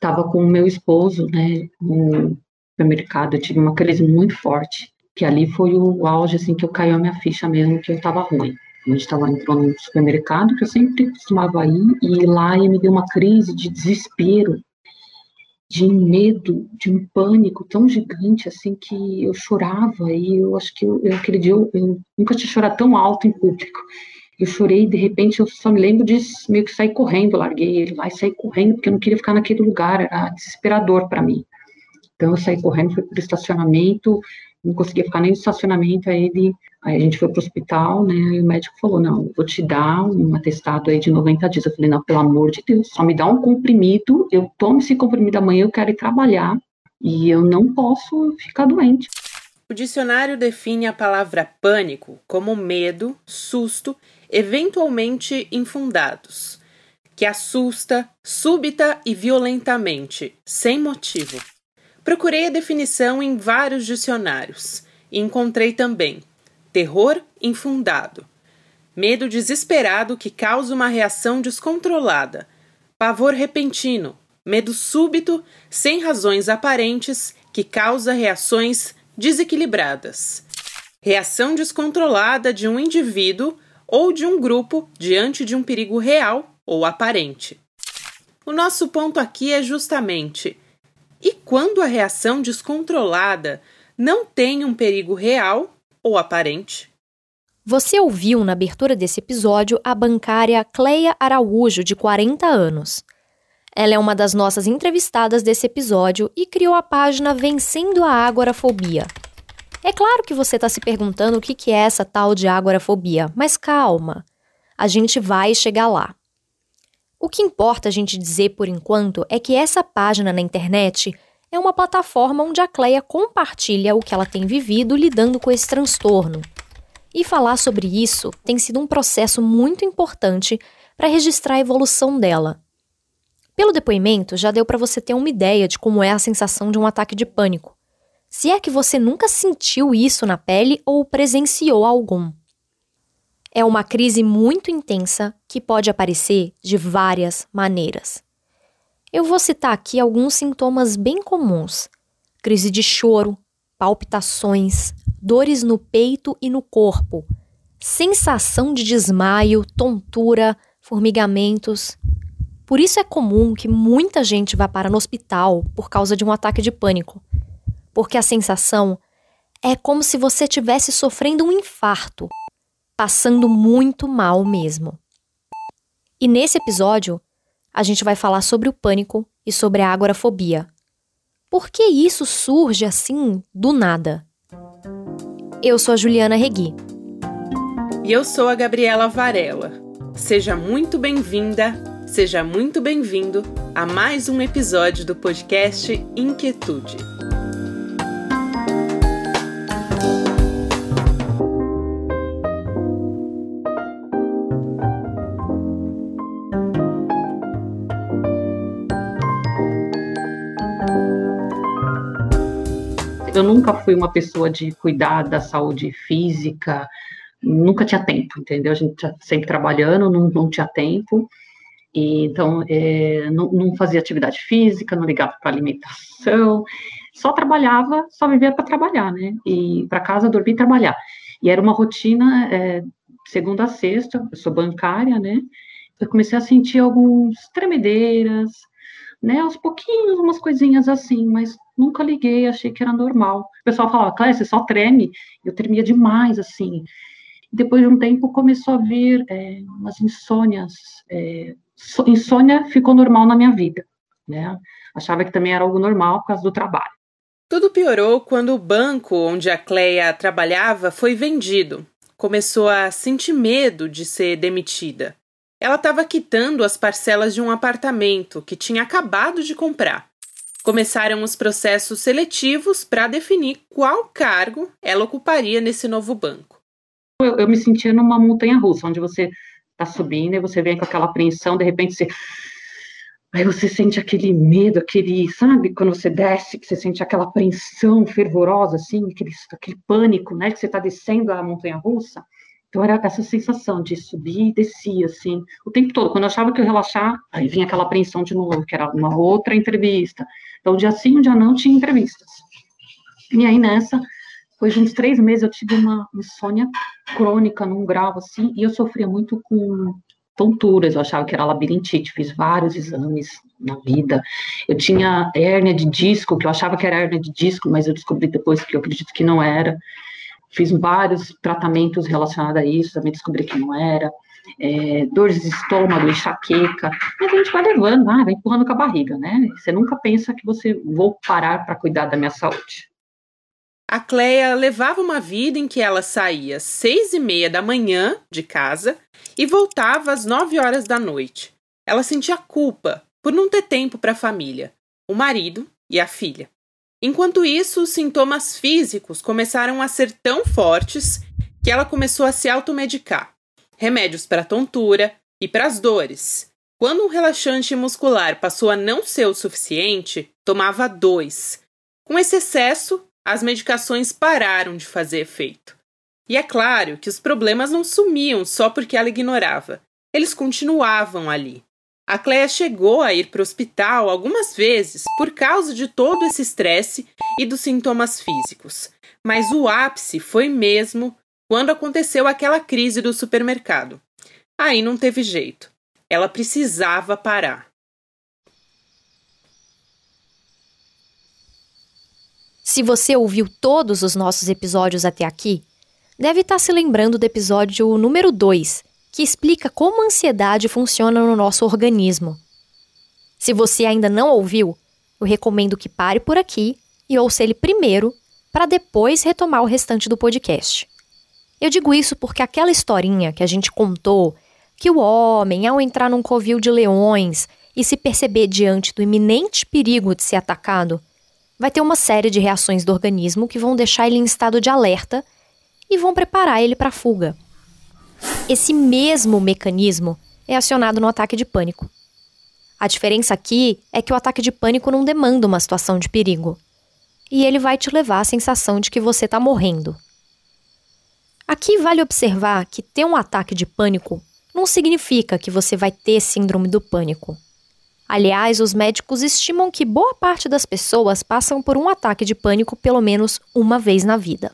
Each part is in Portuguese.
estava com o meu esposo, né, no supermercado, eu tive uma crise muito forte, que ali foi o auge, assim, que eu caiu a minha ficha mesmo, que eu estava ruim. A gente estava entrando no supermercado, que eu sempre costumava ir, e lá me deu uma crise de desespero, de medo, de um pânico tão gigante, assim, que eu chorava, e eu acho que eu, eu aquele dia eu, eu nunca tinha chorado tão alto em público. Eu chorei, de repente, eu só me lembro de meio que sair correndo, larguei ele lá e saí correndo, porque eu não queria ficar naquele lugar, era desesperador para mim. Então, eu saí correndo, fui para o estacionamento, não conseguia ficar nem no estacionamento, aí ele, aí a gente foi para o hospital, né, e o médico falou, não, vou te dar um atestado aí de 90 dias. Eu falei, não, pelo amor de Deus, só me dá um comprimido, eu tomo esse comprimido amanhã, eu quero ir trabalhar, e eu não posso ficar doente. O dicionário define a palavra pânico como medo, susto eventualmente infundados, que assusta súbita e violentamente, sem motivo. Procurei a definição em vários dicionários e encontrei também terror infundado, medo desesperado que causa uma reação descontrolada, pavor repentino, medo súbito sem razões aparentes que causa reações desequilibradas. Reação descontrolada de um indivíduo ou de um grupo diante de um perigo real ou aparente. O nosso ponto aqui é justamente: e quando a reação descontrolada não tem um perigo real ou aparente? Você ouviu na abertura desse episódio a bancária Cleia Araújo, de 40 anos. Ela é uma das nossas entrevistadas desse episódio e criou a página Vencendo a Agorafobia, é claro que você está se perguntando o que é essa tal de agorafobia, mas calma, a gente vai chegar lá. O que importa a gente dizer por enquanto é que essa página na internet é uma plataforma onde a Cleia compartilha o que ela tem vivido lidando com esse transtorno. E falar sobre isso tem sido um processo muito importante para registrar a evolução dela. Pelo depoimento, já deu para você ter uma ideia de como é a sensação de um ataque de pânico se é que você nunca sentiu isso na pele ou presenciou algum. É uma crise muito intensa que pode aparecer de várias maneiras. Eu vou citar aqui alguns sintomas bem comuns: crise de choro, palpitações, dores no peito e no corpo, sensação de desmaio, tontura, formigamentos. Por isso é comum que muita gente vá para no hospital por causa de um ataque de pânico porque a sensação é como se você estivesse sofrendo um infarto, passando muito mal mesmo. E nesse episódio, a gente vai falar sobre o pânico e sobre a agorafobia. Por que isso surge assim do nada? Eu sou a Juliana Regui. E eu sou a Gabriela Varela. Seja muito bem-vinda, seja muito bem-vindo a mais um episódio do podcast Inquietude. Eu nunca fui uma pessoa de cuidar da saúde física, nunca tinha tempo, entendeu? A gente sempre trabalhando, não, não tinha tempo. E, então, é, não, não, fazia atividade física, não ligava para alimentação, só trabalhava, só vivia para trabalhar, né? E para casa, dormir e trabalhar. E era uma rotina, é, segunda a sexta, eu sou bancária, né? Eu comecei a sentir alguns tremedeiras, né? Aos pouquinhos, umas coisinhas assim, mas nunca liguei, achei que era normal. O pessoal falava, Cléia, você só treme. Eu tremia demais, assim. Depois de um tempo, começou a vir é, umas insônias. É, insônia ficou normal na minha vida, né? Achava que também era algo normal por causa do trabalho. Tudo piorou quando o banco onde a Cleia trabalhava foi vendido. Começou a sentir medo de ser demitida. Ela estava quitando as parcelas de um apartamento que tinha acabado de comprar. Começaram os processos seletivos para definir qual cargo ela ocuparia nesse novo banco. Eu, eu me sentia numa montanha russa, onde você está subindo e você vem com aquela apreensão, de repente você. Aí você sente aquele medo, aquele, sabe, quando você desce, que você sente aquela apreensão fervorosa, assim, aquele, aquele pânico, né, que você está descendo a montanha russa. Então era essa sensação de subir e descer, assim, o tempo todo. Quando eu achava que eu relaxar, aí vinha aquela apreensão de novo, que era uma outra entrevista. Então, um dia sim, um dia não, tinha entrevistas. E aí, nessa, depois de uns três meses, eu tive uma insônia crônica num grau, assim, e eu sofria muito com tonturas, eu achava que era labirintite, fiz vários exames na vida. Eu tinha hérnia de disco, que eu achava que era hérnia de disco, mas eu descobri depois que eu acredito que não era. Fiz vários tratamentos relacionados a isso, também descobri que não era. É, dores de estômago, enxaqueca, mas a gente vai levando, ah, vai empurrando com a barriga, né? Você nunca pensa que você vou parar para cuidar da minha saúde. A Cleia levava uma vida em que ela saía às seis e meia da manhã de casa e voltava às nove horas da noite. Ela sentia culpa por não ter tempo para a família, o marido e a filha. Enquanto isso, os sintomas físicos começaram a ser tão fortes que ela começou a se automedicar. Remédios para tontura e para as dores. Quando um relaxante muscular passou a não ser o suficiente, tomava dois. Com esse excesso, as medicações pararam de fazer efeito. E é claro que os problemas não sumiam só porque ela ignorava. Eles continuavam ali. A Cleia chegou a ir para o hospital algumas vezes por causa de todo esse estresse e dos sintomas físicos. Mas o ápice foi mesmo quando aconteceu aquela crise do supermercado. Aí não teve jeito. Ela precisava parar. Se você ouviu todos os nossos episódios até aqui, deve estar se lembrando do episódio número 2, que explica como a ansiedade funciona no nosso organismo. Se você ainda não ouviu, eu recomendo que pare por aqui e ouça ele primeiro, para depois retomar o restante do podcast. Eu digo isso porque aquela historinha que a gente contou, que o homem, ao entrar num covil de leões e se perceber diante do iminente perigo de ser atacado, vai ter uma série de reações do organismo que vão deixar ele em estado de alerta e vão preparar ele para a fuga. Esse mesmo mecanismo é acionado no ataque de pânico. A diferença aqui é que o ataque de pânico não demanda uma situação de perigo. E ele vai te levar à sensação de que você está morrendo. Aqui vale observar que ter um ataque de pânico não significa que você vai ter síndrome do pânico. Aliás, os médicos estimam que boa parte das pessoas passam por um ataque de pânico pelo menos uma vez na vida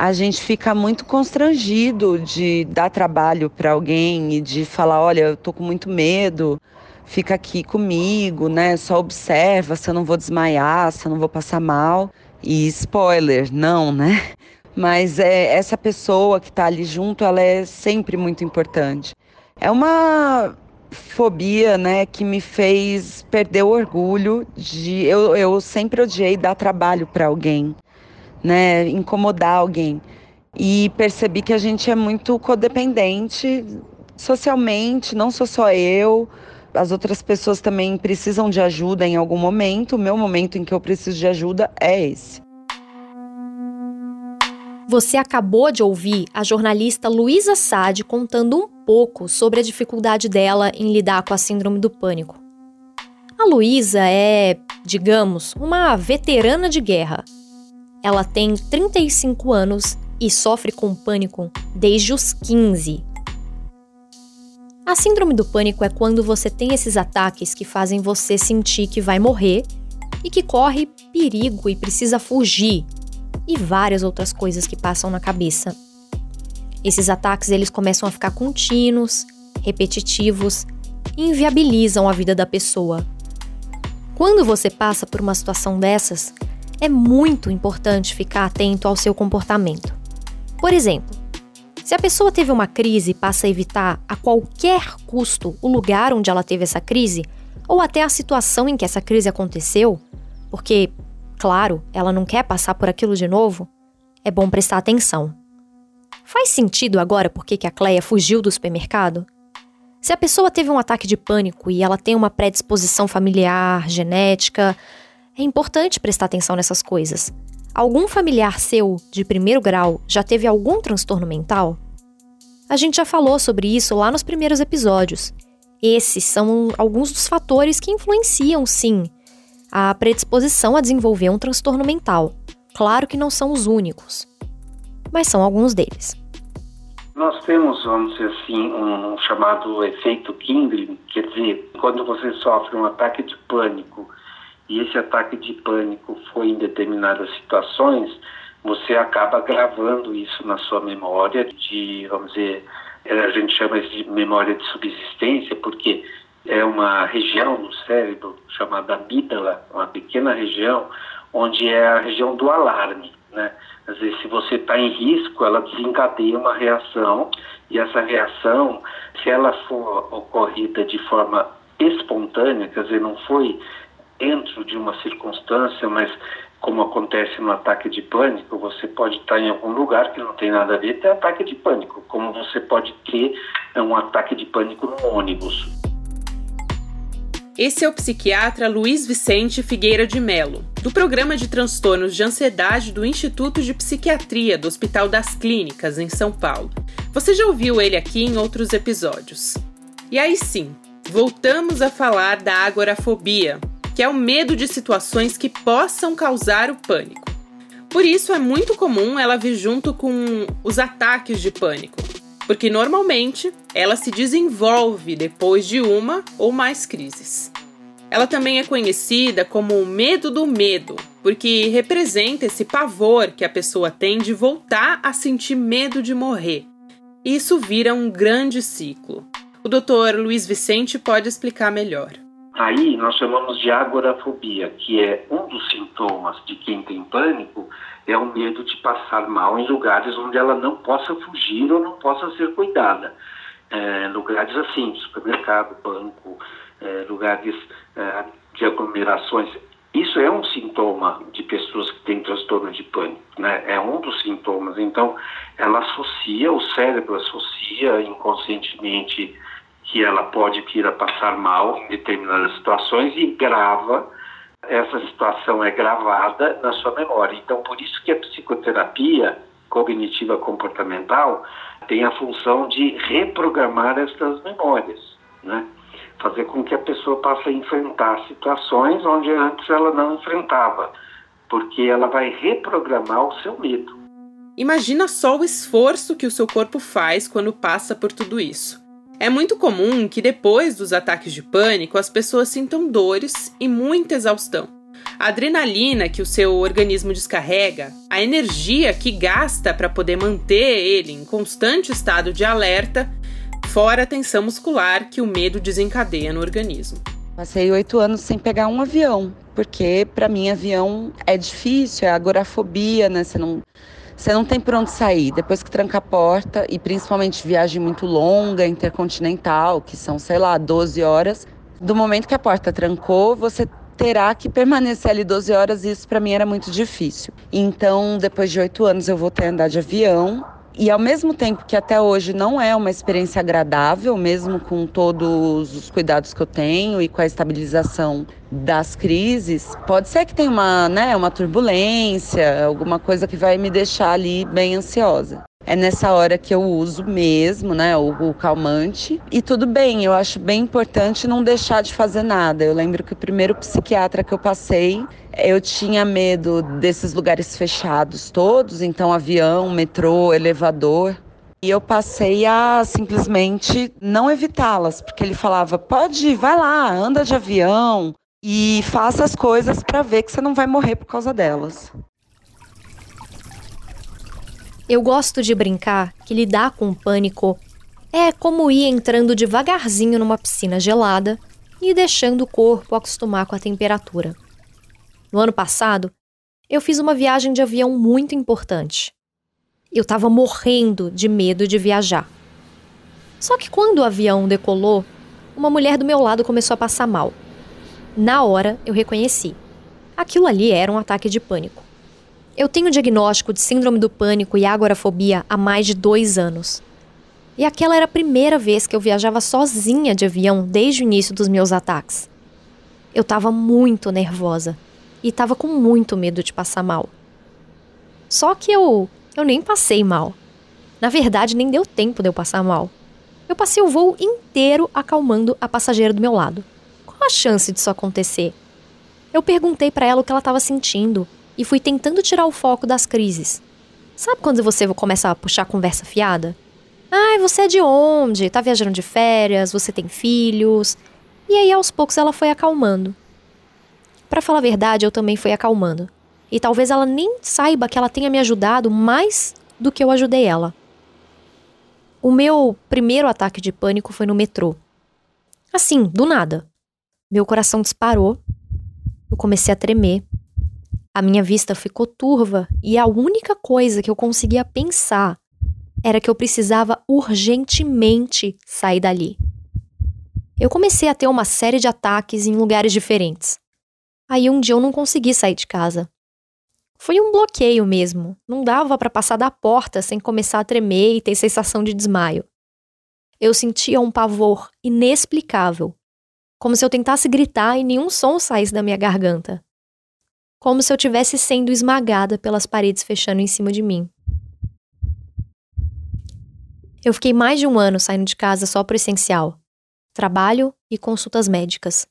a gente fica muito constrangido de dar trabalho para alguém e de falar, olha, eu tô com muito medo, fica aqui comigo, né? Só observa se eu não vou desmaiar, se eu não vou passar mal. E spoiler, não, né? Mas é, essa pessoa que está ali junto, ela é sempre muito importante. É uma fobia, né, que me fez perder o orgulho de eu, eu sempre odiei dar trabalho para alguém né, incomodar alguém. E percebi que a gente é muito codependente socialmente, não sou só eu, as outras pessoas também precisam de ajuda em algum momento. O meu momento em que eu preciso de ajuda é esse. Você acabou de ouvir a jornalista Luísa Sade contando um pouco sobre a dificuldade dela em lidar com a síndrome do pânico. A Luísa é, digamos, uma veterana de guerra ela tem 35 anos e sofre com pânico desde os 15. A síndrome do pânico é quando você tem esses ataques que fazem você sentir que vai morrer e que corre perigo e precisa fugir, e várias outras coisas que passam na cabeça. Esses ataques eles começam a ficar contínuos, repetitivos e inviabilizam a vida da pessoa. Quando você passa por uma situação dessas, é muito importante ficar atento ao seu comportamento. Por exemplo, se a pessoa teve uma crise e passa a evitar a qualquer custo o lugar onde ela teve essa crise, ou até a situação em que essa crise aconteceu, porque, claro, ela não quer passar por aquilo de novo, é bom prestar atenção. Faz sentido agora por que a Cleia fugiu do supermercado? Se a pessoa teve um ataque de pânico e ela tem uma predisposição familiar, genética, é importante prestar atenção nessas coisas. Algum familiar seu, de primeiro grau, já teve algum transtorno mental? A gente já falou sobre isso lá nos primeiros episódios. Esses são alguns dos fatores que influenciam, sim, a predisposição a desenvolver um transtorno mental. Claro que não são os únicos, mas são alguns deles. Nós temos, vamos dizer assim, um chamado efeito Kindle, quer dizer, quando você sofre um ataque de pânico e esse ataque de pânico foi em determinadas situações, você acaba gravando isso na sua memória de, vamos dizer, a gente chama isso de memória de subsistência, porque é uma região no cérebro chamada amígdala, uma pequena região, onde é a região do alarme. Né? Às vezes, se você está em risco, ela desencadeia uma reação, e essa reação, se ela for ocorrida de forma espontânea, quer dizer, não foi dentro de uma circunstância, mas como acontece no ataque de pânico, você pode estar em algum lugar que não tem nada a ver, tem ataque de pânico, como você pode ter um ataque de pânico no ônibus. Esse é o psiquiatra Luiz Vicente Figueira de Melo, do Programa de Transtornos de Ansiedade do Instituto de Psiquiatria do Hospital das Clínicas, em São Paulo. Você já ouviu ele aqui em outros episódios. E aí sim, voltamos a falar da agorafobia, que é o medo de situações que possam causar o pânico. Por isso é muito comum ela vir junto com os ataques de pânico, porque normalmente ela se desenvolve depois de uma ou mais crises. Ela também é conhecida como o medo do medo, porque representa esse pavor que a pessoa tem de voltar a sentir medo de morrer. Isso vira um grande ciclo. O Dr. Luiz Vicente pode explicar melhor. Aí nós chamamos de agorafobia, que é um dos sintomas de quem tem pânico, é o medo de passar mal em lugares onde ela não possa fugir ou não possa ser cuidada. É, lugares assim, supermercado, banco, é, lugares é, de aglomerações. Isso é um sintoma de pessoas que têm transtorno de pânico, né? É um dos sintomas. Então, ela associa, o cérebro associa inconscientemente que ela pode vir a passar mal em determinadas situações e grava, essa situação é gravada na sua memória. Então, por isso que a psicoterapia cognitiva comportamental tem a função de reprogramar essas memórias, né? Fazer com que a pessoa passe a enfrentar situações onde antes ela não enfrentava, porque ela vai reprogramar o seu medo. Imagina só o esforço que o seu corpo faz quando passa por tudo isso. É muito comum que depois dos ataques de pânico as pessoas sintam dores e muita exaustão. A adrenalina que o seu organismo descarrega, a energia que gasta para poder manter ele em constante estado de alerta, fora a tensão muscular que o medo desencadeia no organismo. Passei oito anos sem pegar um avião, porque para mim avião é difícil, é agorafobia, né? Você não você não tem por onde sair. Depois que tranca a porta, e principalmente viagem muito longa, intercontinental, que são, sei lá, 12 horas, do momento que a porta trancou, você terá que permanecer ali 12 horas, e isso para mim era muito difícil. Então, depois de oito anos, eu voltei a andar de avião e ao mesmo tempo que até hoje não é uma experiência agradável, mesmo com todos os cuidados que eu tenho e com a estabilização das crises, pode ser que tenha uma, né, uma turbulência, alguma coisa que vai me deixar ali bem ansiosa. É nessa hora que eu uso mesmo, né, o, o, calmante. E tudo bem, eu acho bem importante não deixar de fazer nada. Eu lembro que o primeiro psiquiatra que eu passei, eu tinha medo desses lugares fechados todos, então avião, metrô, elevador. E eu passei a simplesmente não evitá-las, porque ele falava: pode ir, vai lá, anda de avião e faça as coisas para ver que você não vai morrer por causa delas. Eu gosto de brincar que lidar com o pânico é como ir entrando devagarzinho numa piscina gelada e deixando o corpo acostumar com a temperatura. No ano passado, eu fiz uma viagem de avião muito importante. Eu estava morrendo de medo de viajar. Só que quando o avião decolou, uma mulher do meu lado começou a passar mal. Na hora, eu reconheci. Aquilo ali era um ataque de pânico. Eu tenho diagnóstico de síndrome do pânico e agorafobia há mais de dois anos. E aquela era a primeira vez que eu viajava sozinha de avião desde o início dos meus ataques. Eu estava muito nervosa e estava com muito medo de passar mal. Só que eu, eu nem passei mal. Na verdade, nem deu tempo de eu passar mal. Eu passei o voo inteiro acalmando a passageira do meu lado. Qual a chance disso acontecer? Eu perguntei para ela o que ela estava sentindo e fui tentando tirar o foco das crises. Sabe quando você começa a puxar conversa fiada? Ah, você é de onde? Tá viajando de férias? Você tem filhos? E aí, aos poucos, ela foi acalmando. Para falar a verdade, eu também fui acalmando. E talvez ela nem saiba que ela tenha me ajudado mais do que eu ajudei ela. O meu primeiro ataque de pânico foi no metrô. Assim, do nada. Meu coração disparou. Eu comecei a tremer. A minha vista ficou turva e a única coisa que eu conseguia pensar era que eu precisava urgentemente sair dali. Eu comecei a ter uma série de ataques em lugares diferentes. Aí um dia eu não consegui sair de casa. Foi um bloqueio mesmo. Não dava para passar da porta sem começar a tremer e ter sensação de desmaio. Eu sentia um pavor inexplicável, como se eu tentasse gritar e nenhum som saísse da minha garganta como se eu tivesse sendo esmagada pelas paredes fechando em cima de mim. Eu fiquei mais de um ano saindo de casa só para o essencial: trabalho e consultas médicas.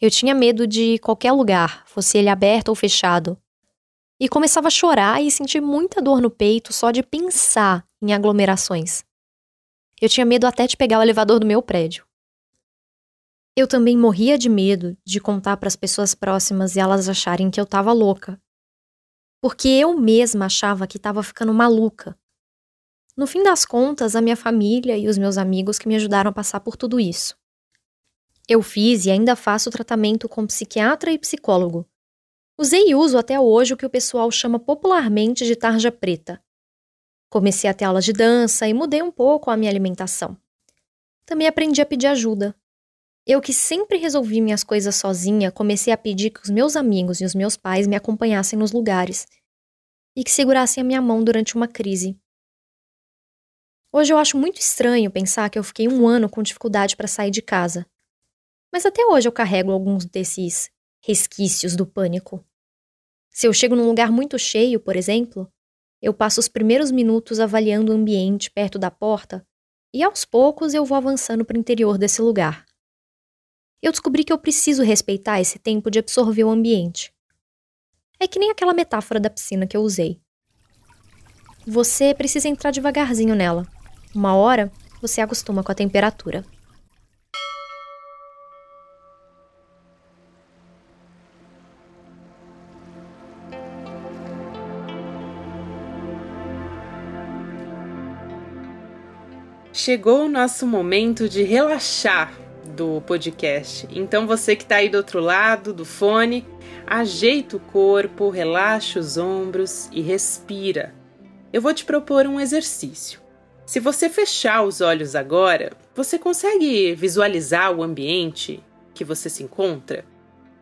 Eu tinha medo de qualquer lugar, fosse ele aberto ou fechado. E começava a chorar e sentir muita dor no peito só de pensar em aglomerações. Eu tinha medo até de pegar o elevador do meu prédio. Eu também morria de medo de contar para as pessoas próximas e elas acharem que eu estava louca. Porque eu mesma achava que estava ficando maluca. No fim das contas, a minha família e os meus amigos que me ajudaram a passar por tudo isso. Eu fiz e ainda faço tratamento com psiquiatra e psicólogo. Usei e uso até hoje o que o pessoal chama popularmente de tarja preta. Comecei a ter aulas de dança e mudei um pouco a minha alimentação. Também aprendi a pedir ajuda, eu que sempre resolvi minhas coisas sozinha, comecei a pedir que os meus amigos e os meus pais me acompanhassem nos lugares e que segurassem a minha mão durante uma crise. Hoje eu acho muito estranho pensar que eu fiquei um ano com dificuldade para sair de casa. Mas até hoje eu carrego alguns desses resquícios do pânico. Se eu chego num lugar muito cheio, por exemplo, eu passo os primeiros minutos avaliando o ambiente perto da porta e aos poucos eu vou avançando para o interior desse lugar eu descobri que eu preciso respeitar esse tempo de absorver o ambiente. É que nem aquela metáfora da piscina que eu usei. Você precisa entrar devagarzinho nela. Uma hora, você acostuma com a temperatura. Chegou o nosso momento de relaxar do podcast. Então você que está aí do outro lado do fone, ajeita o corpo, relaxa os ombros e respira. Eu vou te propor um exercício. Se você fechar os olhos agora, você consegue visualizar o ambiente que você se encontra?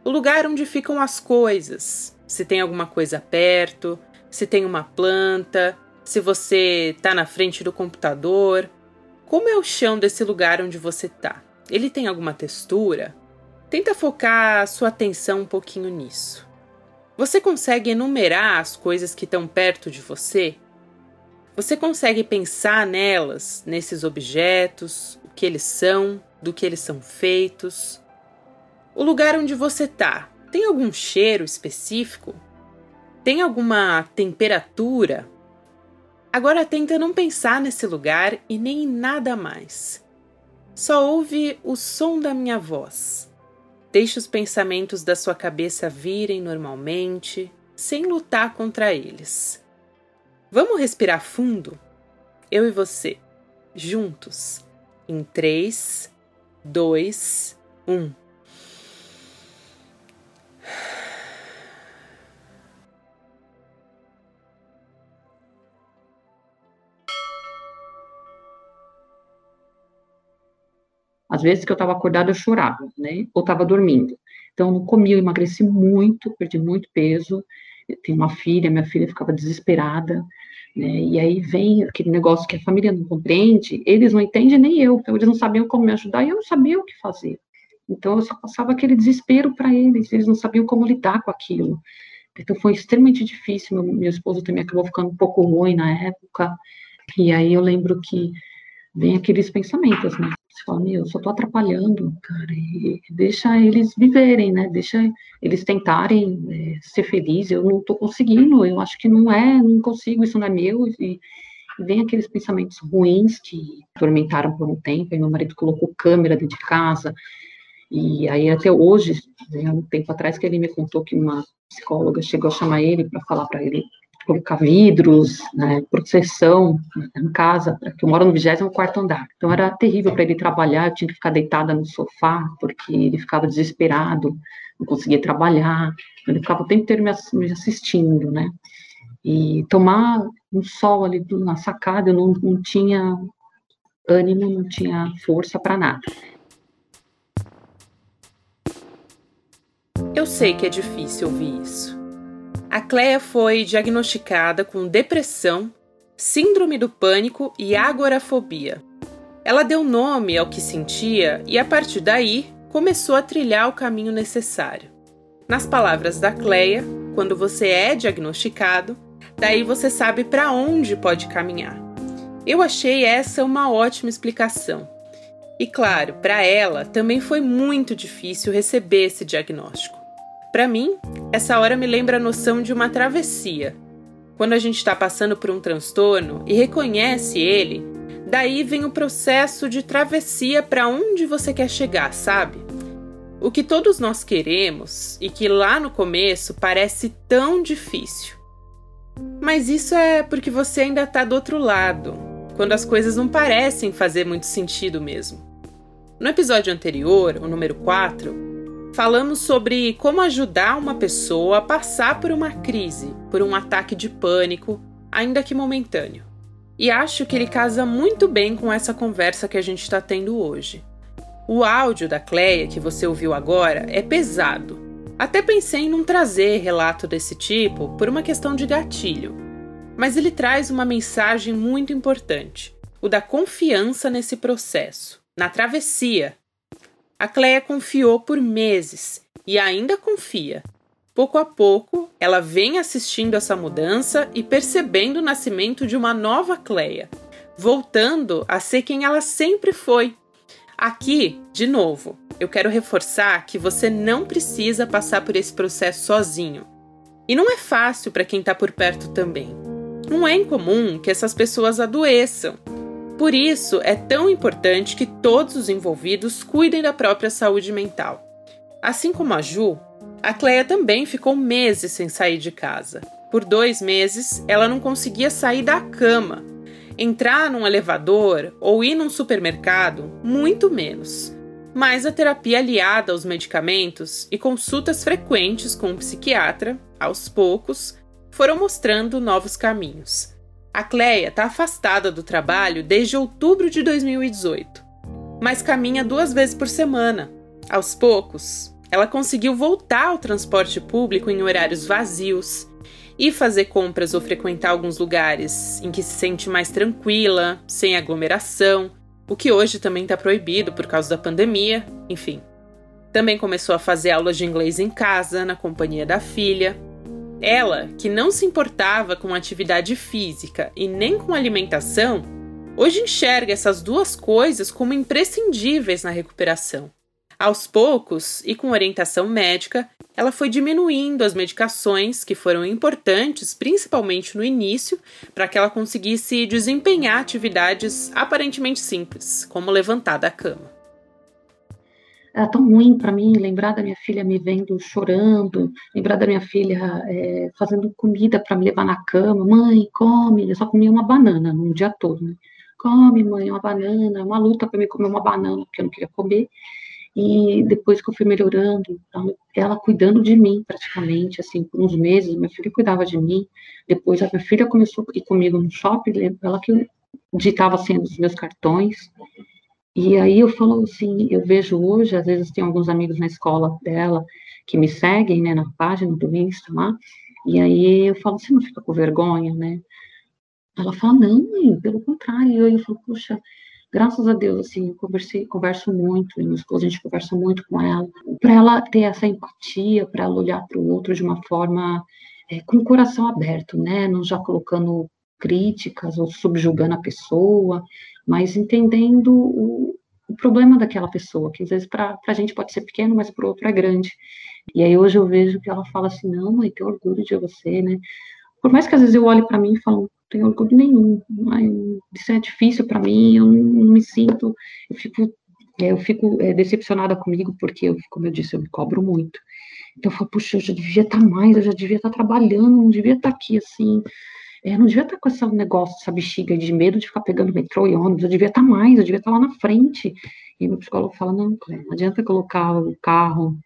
O lugar onde ficam as coisas. Se tem alguma coisa perto, se tem uma planta, se você está na frente do computador. Como é o chão desse lugar onde você está? Ele tem alguma textura? Tenta focar sua atenção um pouquinho nisso. Você consegue enumerar as coisas que estão perto de você? Você consegue pensar nelas, nesses objetos, o que eles são, do que eles são feitos? O lugar onde você está tem algum cheiro específico? Tem alguma temperatura? Agora tenta não pensar nesse lugar e nem em nada mais. Só ouve o som da minha voz. Deixe os pensamentos da sua cabeça virem normalmente, sem lutar contra eles. Vamos respirar fundo? Eu e você, juntos, em 3, 2, 1. Às vezes que eu estava acordada, eu chorava, né? Ou estava dormindo. Então, não comia, eu emagreci muito, perdi muito peso. Eu tenho uma filha, minha filha ficava desesperada, né? E aí vem aquele negócio que a família não compreende, eles não entendem nem eu, então eles não sabiam como me ajudar e eu não sabia o que fazer. Então, eu só passava aquele desespero para eles, eles não sabiam como lidar com aquilo. Então, foi extremamente difícil. Meu, meu esposo também acabou ficando um pouco ruim na época. E aí eu lembro que vem aqueles pensamentos, né? Você fala, meu, eu só tô atrapalhando, cara, e deixa eles viverem, né? Deixa eles tentarem é, ser felizes. Eu não tô conseguindo, eu acho que não é, não consigo, isso não é meu. E, vem aqueles pensamentos ruins que atormentaram por um tempo, e meu marido colocou câmera dentro de casa, e aí até hoje, né, um tempo atrás que ele me contou que uma psicóloga chegou a chamar ele para falar para ele colocar vidros, né, proteção né, em casa, porque eu moro no 24 andar. Então era terrível para ele trabalhar, eu tinha que ficar deitada no sofá, porque ele ficava desesperado, não conseguia trabalhar, ele ficava o tempo inteiro me assistindo, né? E tomar um sol ali na sacada, eu não, não tinha ânimo, não tinha força para nada. Eu sei que é difícil ouvir isso. A Cleia foi diagnosticada com depressão, síndrome do pânico e agorafobia. Ela deu nome ao que sentia e, a partir daí, começou a trilhar o caminho necessário. Nas palavras da Cleia, quando você é diagnosticado, Daí você sabe para onde pode caminhar. Eu achei essa uma ótima explicação. E claro, para ela também foi muito difícil receber esse diagnóstico. Para mim, essa hora me lembra a noção de uma travessia. Quando a gente está passando por um transtorno e reconhece ele, daí vem o processo de travessia para onde você quer chegar, sabe? O que todos nós queremos e que lá no começo parece tão difícil. Mas isso é porque você ainda está do outro lado, quando as coisas não parecem fazer muito sentido mesmo. No episódio anterior, o número 4, falamos sobre como ajudar uma pessoa a passar por uma crise, por um ataque de pânico, ainda que momentâneo. E acho que ele casa muito bem com essa conversa que a gente está tendo hoje. O áudio da Cleia que você ouviu agora é pesado, até pensei em não trazer relato desse tipo por uma questão de gatilho, mas ele traz uma mensagem muito importante: o da confiança nesse processo, na travessia. A Cleia confiou por meses e ainda confia. Pouco a pouco, ela vem assistindo essa mudança e percebendo o nascimento de uma nova Cleia, voltando a ser quem ela sempre foi. Aqui, de novo, eu quero reforçar que você não precisa passar por esse processo sozinho. E não é fácil para quem está por perto também. Não é incomum que essas pessoas adoeçam. Por isso, é tão importante que todos os envolvidos cuidem da própria saúde mental. Assim como a Ju, a Cleia também ficou meses sem sair de casa. Por dois meses, ela não conseguia sair da cama. Entrar num elevador ou ir num supermercado, muito menos mas a terapia aliada aos medicamentos e consultas frequentes com um psiquiatra, aos poucos, foram mostrando novos caminhos. A Cleia está afastada do trabalho desde outubro de 2018, mas caminha duas vezes por semana. Aos poucos, ela conseguiu voltar ao transporte público em horários vazios e fazer compras ou frequentar alguns lugares em que se sente mais tranquila, sem aglomeração o que hoje também está proibido por causa da pandemia, enfim. Também começou a fazer aulas de inglês em casa, na companhia da filha. Ela, que não se importava com atividade física e nem com alimentação, hoje enxerga essas duas coisas como imprescindíveis na recuperação. Aos poucos, e com orientação médica, ela foi diminuindo as medicações que foram importantes, principalmente no início, para que ela conseguisse desempenhar atividades aparentemente simples, como levantar da cama. Era tão ruim para mim lembrar da minha filha me vendo chorando, lembrar da minha filha é, fazendo comida para me levar na cama. Mãe, come. Eu só comia uma banana no dia todo. Né? Come, mãe, uma banana. Uma luta para me comer uma banana, porque eu não queria comer. E depois que eu fui melhorando, ela cuidando de mim praticamente, assim, por uns meses, minha filha cuidava de mim. Depois a minha filha começou a ir comigo no shopping, ela que digitava assim os meus cartões. E aí eu falo assim, eu vejo hoje, às vezes tem alguns amigos na escola dela que me seguem, né, na página do Insta lá, e aí eu falo, você não fica com vergonha, né? Ela fala, não, mãe, pelo contrário. E eu falo, puxa, graças a Deus, assim, eu conversei, converso muito, e meu esposo, a gente conversa muito com ela, para ela ter essa empatia, para ela olhar para o outro de uma forma é, com o coração aberto, né, não já colocando críticas ou subjugando a pessoa, mas entendendo o, o problema daquela pessoa, que às vezes para a gente pode ser pequeno, mas para o outro é grande. E aí hoje eu vejo que ela fala assim, não, mãe, tenho orgulho de você, né? por mais que às vezes eu olhe para mim e falo, não tenho orgulho nenhum, isso é difícil para mim, eu não, não, me sinto, eu fico, é, eu fico é, decepcionada comigo, porque, eu, como eu disse, eu me cobro muito. Então eu falo, puxa, eu já devia estar tá mais, eu já devia estar tá trabalhando, não devia estar tá aqui assim, eu não devia estar com esse negócio, essa bexiga de medo de ficar pegando metrô e ônibus, eu devia estar mais, eu devia estar lá na frente. E meu psicólogo fala, não, Clé, não adianta colocar o carro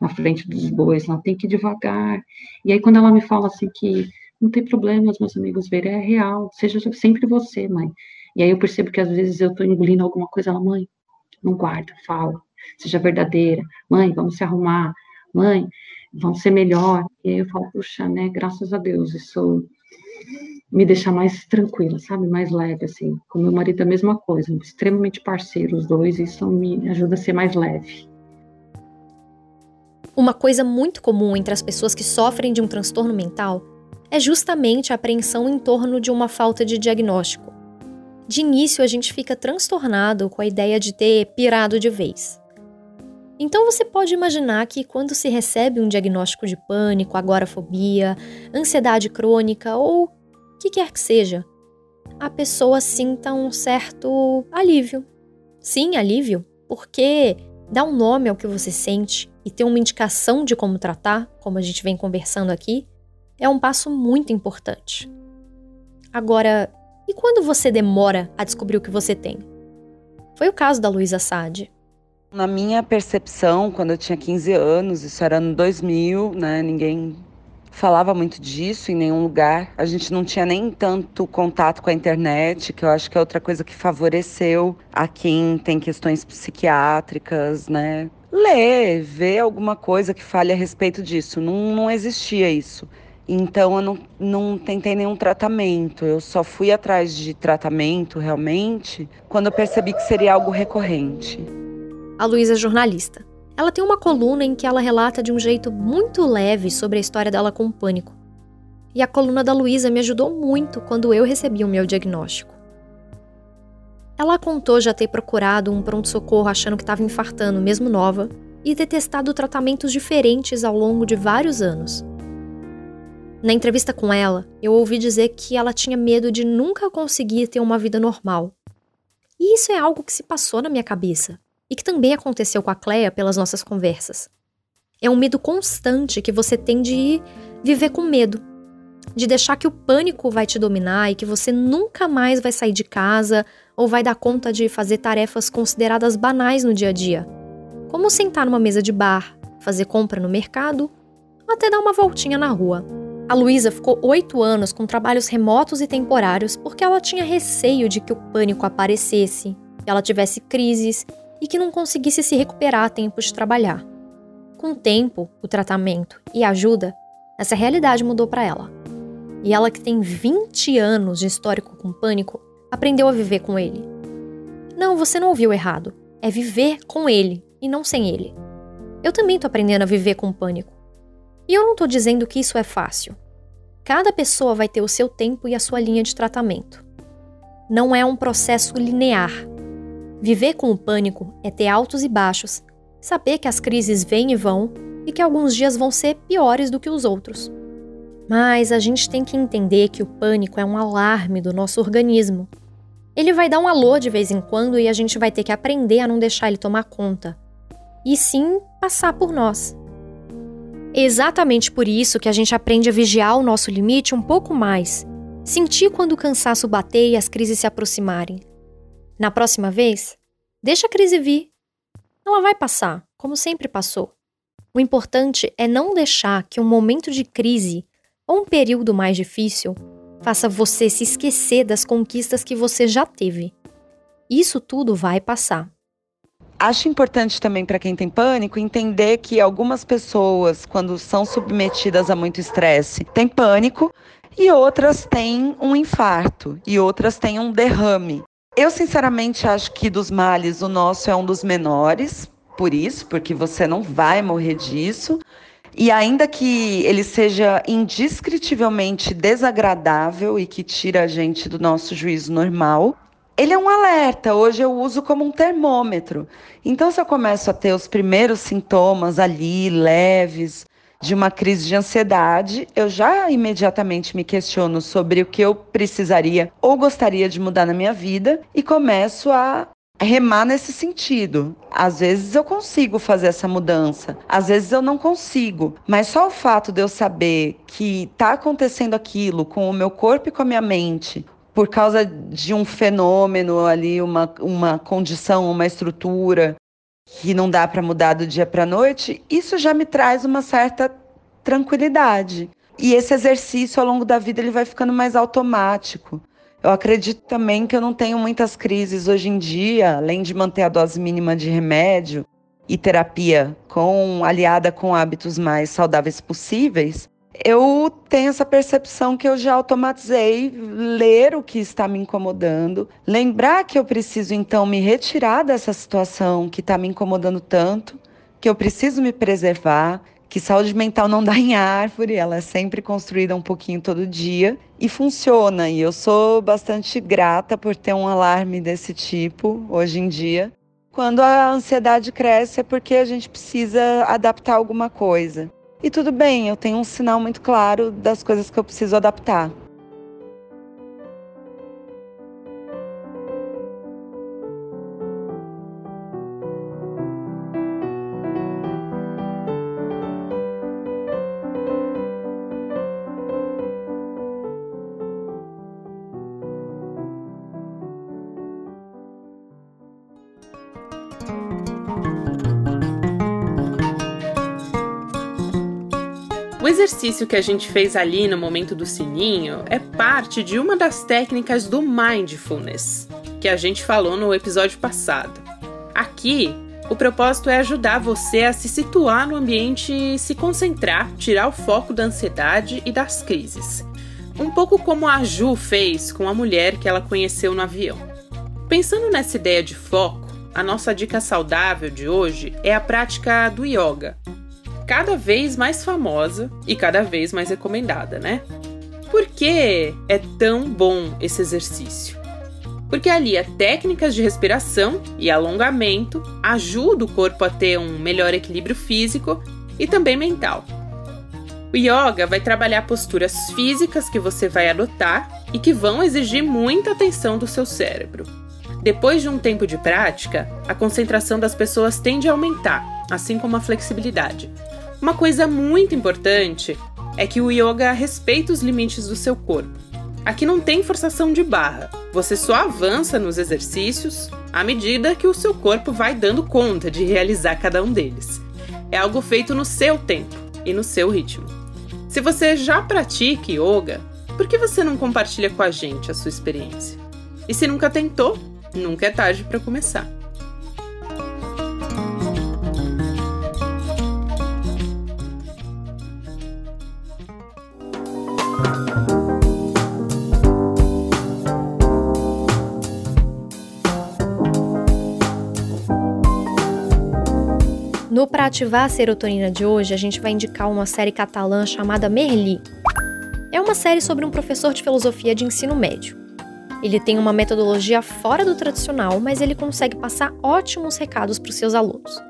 na frente dos bois, ela tem que ir devagar. E aí quando ela me fala assim que não tem problema os meus amigos verem, é real, seja sempre você, mãe. E aí eu percebo que às vezes eu estou engolindo alguma coisa, ela, mãe, não guarda, fala, seja verdadeira, mãe, vamos se arrumar, mãe, vamos ser melhor. E aí eu falo, puxa, né, graças a Deus, isso me deixa mais tranquila, sabe? Mais leve, assim. Com meu marido, a mesma coisa, extremamente parceiro, os dois, isso me ajuda a ser mais leve. Uma coisa muito comum entre as pessoas que sofrem de um transtorno mental é justamente a apreensão em torno de uma falta de diagnóstico. De início, a gente fica transtornado com a ideia de ter pirado de vez. Então você pode imaginar que quando se recebe um diagnóstico de pânico, agorafobia, ansiedade crônica ou que quer que seja, a pessoa sinta um certo alívio. Sim, alívio, porque dar um nome ao que você sente e ter uma indicação de como tratar, como a gente vem conversando aqui, é um passo muito importante. Agora, e quando você demora a descobrir o que você tem? Foi o caso da Luísa Sade. Na minha percepção, quando eu tinha 15 anos, isso era no 2000, né? Ninguém falava muito disso em nenhum lugar. A gente não tinha nem tanto contato com a internet, que eu acho que é outra coisa que favoreceu a quem tem questões psiquiátricas, né? Ler, ver alguma coisa que fale a respeito disso. Não, não existia isso. Então eu não, não tentei nenhum tratamento. Eu só fui atrás de tratamento realmente quando eu percebi que seria algo recorrente a Luísa é jornalista. Ela tem uma coluna em que ela relata de um jeito muito leve sobre a história dela com o pânico. E a coluna da Luísa me ajudou muito quando eu recebi o meu diagnóstico. Ela contou já ter procurado um pronto-socorro achando que estava infartando, mesmo nova, e ter testado tratamentos diferentes ao longo de vários anos. Na entrevista com ela, eu ouvi dizer que ela tinha medo de nunca conseguir ter uma vida normal. E isso é algo que se passou na minha cabeça e que também aconteceu com a Cleia pelas nossas conversas. É um medo constante que você tem de viver com medo, de deixar que o pânico vai te dominar e que você nunca mais vai sair de casa ou vai dar conta de fazer tarefas consideradas banais no dia a dia, como sentar numa mesa de bar, fazer compra no mercado, ou até dar uma voltinha na rua. A Luísa ficou oito anos com trabalhos remotos e temporários porque ela tinha receio de que o pânico aparecesse, que ela tivesse crises e que não conseguisse se recuperar a tempo de trabalhar. Com o tempo, o tratamento e a ajuda, essa realidade mudou para ela. E ela, que tem 20 anos de histórico com pânico, aprendeu a viver com ele. Não, você não ouviu errado. É viver com ele e não sem ele. Eu também tô aprendendo a viver com pânico. E eu não tô dizendo que isso é fácil. Cada pessoa vai ter o seu tempo e a sua linha de tratamento. Não é um processo linear. Viver com o pânico é ter altos e baixos, saber que as crises vêm e vão e que alguns dias vão ser piores do que os outros. Mas a gente tem que entender que o pânico é um alarme do nosso organismo. Ele vai dar um alô de vez em quando e a gente vai ter que aprender a não deixar ele tomar conta. E sim passar por nós. É exatamente por isso que a gente aprende a vigiar o nosso limite um pouco mais. Sentir quando o cansaço bater e as crises se aproximarem. Na próxima vez, deixa a crise vir. Ela vai passar, como sempre passou. O importante é não deixar que um momento de crise ou um período mais difícil faça você se esquecer das conquistas que você já teve. Isso tudo vai passar. Acho importante também para quem tem pânico entender que algumas pessoas, quando são submetidas a muito estresse, têm pânico e outras têm um infarto e outras têm um derrame. Eu, sinceramente, acho que dos males o nosso é um dos menores, por isso, porque você não vai morrer disso. E ainda que ele seja indescritivelmente desagradável e que tira a gente do nosso juízo normal, ele é um alerta. Hoje eu uso como um termômetro. Então, se eu começo a ter os primeiros sintomas ali, leves, de uma crise de ansiedade, eu já imediatamente me questiono sobre o que eu precisaria ou gostaria de mudar na minha vida e começo a remar nesse sentido. Às vezes eu consigo fazer essa mudança, às vezes eu não consigo, mas só o fato de eu saber que está acontecendo aquilo com o meu corpo e com a minha mente, por causa de um fenômeno ali, uma, uma condição, uma estrutura que não dá para mudar do dia para a noite, isso já me traz uma certa tranquilidade. E esse exercício ao longo da vida ele vai ficando mais automático. Eu acredito também que eu não tenho muitas crises hoje em dia, além de manter a dose mínima de remédio e terapia com aliada com hábitos mais saudáveis possíveis. Eu tenho essa percepção que eu já automatizei ler o que está me incomodando, lembrar que eu preciso então me retirar dessa situação que está me incomodando tanto, que eu preciso me preservar, que saúde mental não dá em árvore, ela é sempre construída um pouquinho todo dia e funciona. E eu sou bastante grata por ter um alarme desse tipo hoje em dia. Quando a ansiedade cresce é porque a gente precisa adaptar alguma coisa. E tudo bem, eu tenho um sinal muito claro das coisas que eu preciso adaptar. Exercício que a gente fez ali no momento do sininho é parte de uma das técnicas do mindfulness, que a gente falou no episódio passado. Aqui, o propósito é ajudar você a se situar no ambiente e se concentrar, tirar o foco da ansiedade e das crises. Um pouco como a Ju fez com a mulher que ela conheceu no avião. Pensando nessa ideia de foco, a nossa dica saudável de hoje é a prática do yoga, cada vez mais famosa e cada vez mais recomendada, né? Por que é tão bom esse exercício? Porque alia técnicas de respiração e alongamento, ajuda o corpo a ter um melhor equilíbrio físico e também mental. O yoga vai trabalhar posturas físicas que você vai adotar e que vão exigir muita atenção do seu cérebro. Depois de um tempo de prática, a concentração das pessoas tende a aumentar, assim como a flexibilidade. Uma coisa muito importante é que o yoga respeita os limites do seu corpo. Aqui não tem forçação de barra, você só avança nos exercícios à medida que o seu corpo vai dando conta de realizar cada um deles. É algo feito no seu tempo e no seu ritmo. Se você já pratica yoga, por que você não compartilha com a gente a sua experiência? E se nunca tentou, nunca é tarde para começar. Pra Ativar a Serotonina de hoje, a gente vai indicar uma série catalã chamada Merli. É uma série sobre um professor de filosofia de ensino médio. Ele tem uma metodologia fora do tradicional, mas ele consegue passar ótimos recados para os seus alunos.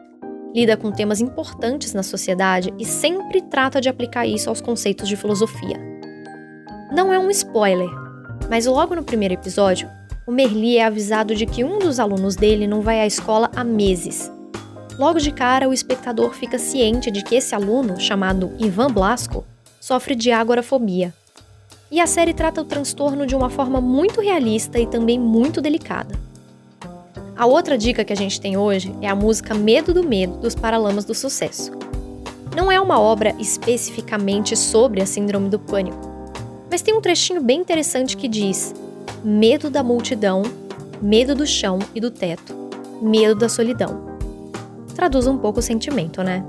Lida com temas importantes na sociedade e sempre trata de aplicar isso aos conceitos de filosofia. Não é um spoiler, mas logo no primeiro episódio, o Merli é avisado de que um dos alunos dele não vai à escola há meses Logo de cara, o espectador fica ciente de que esse aluno, chamado Ivan Blasco, sofre de agorafobia. E a série trata o transtorno de uma forma muito realista e também muito delicada. A outra dica que a gente tem hoje é a música Medo do Medo dos Paralamas do Sucesso. Não é uma obra especificamente sobre a Síndrome do Pânico, mas tem um trechinho bem interessante que diz: medo da multidão, medo do chão e do teto, medo da solidão traduz um pouco o sentimento, né?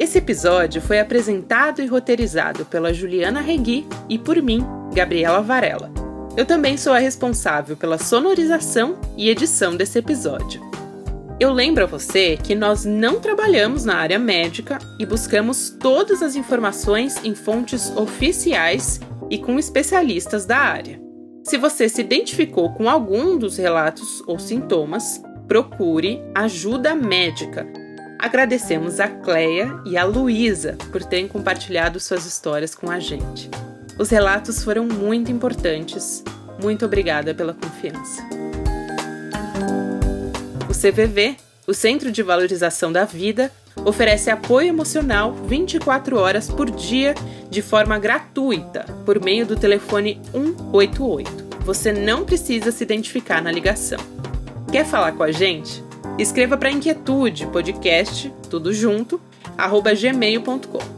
Esse episódio foi apresentado e roteirizado pela Juliana Regui e por mim, Gabriela Varela. Eu também sou a responsável pela sonorização e edição desse episódio. Eu lembro a você que nós não trabalhamos na área médica e buscamos todas as informações em fontes oficiais e com especialistas da área. Se você se identificou com algum dos relatos ou sintomas, procure ajuda médica. Agradecemos a Cleia e a Luísa por terem compartilhado suas histórias com a gente. Os relatos foram muito importantes. Muito obrigada pela confiança. O CVV, o Centro de Valorização da Vida, oferece apoio emocional 24 horas por dia de forma gratuita por meio do telefone 188. Você não precisa se identificar na ligação. Quer falar com a gente? Escreva para Inquietude Podcast, tudo junto, arroba gmail.com.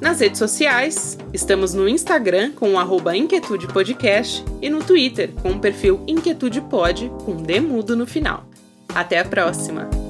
Nas redes sociais, estamos no Instagram com o arroba Inquietude Podcast e no Twitter com o perfil Inquietude Pod com D mudo no final. Até a próxima!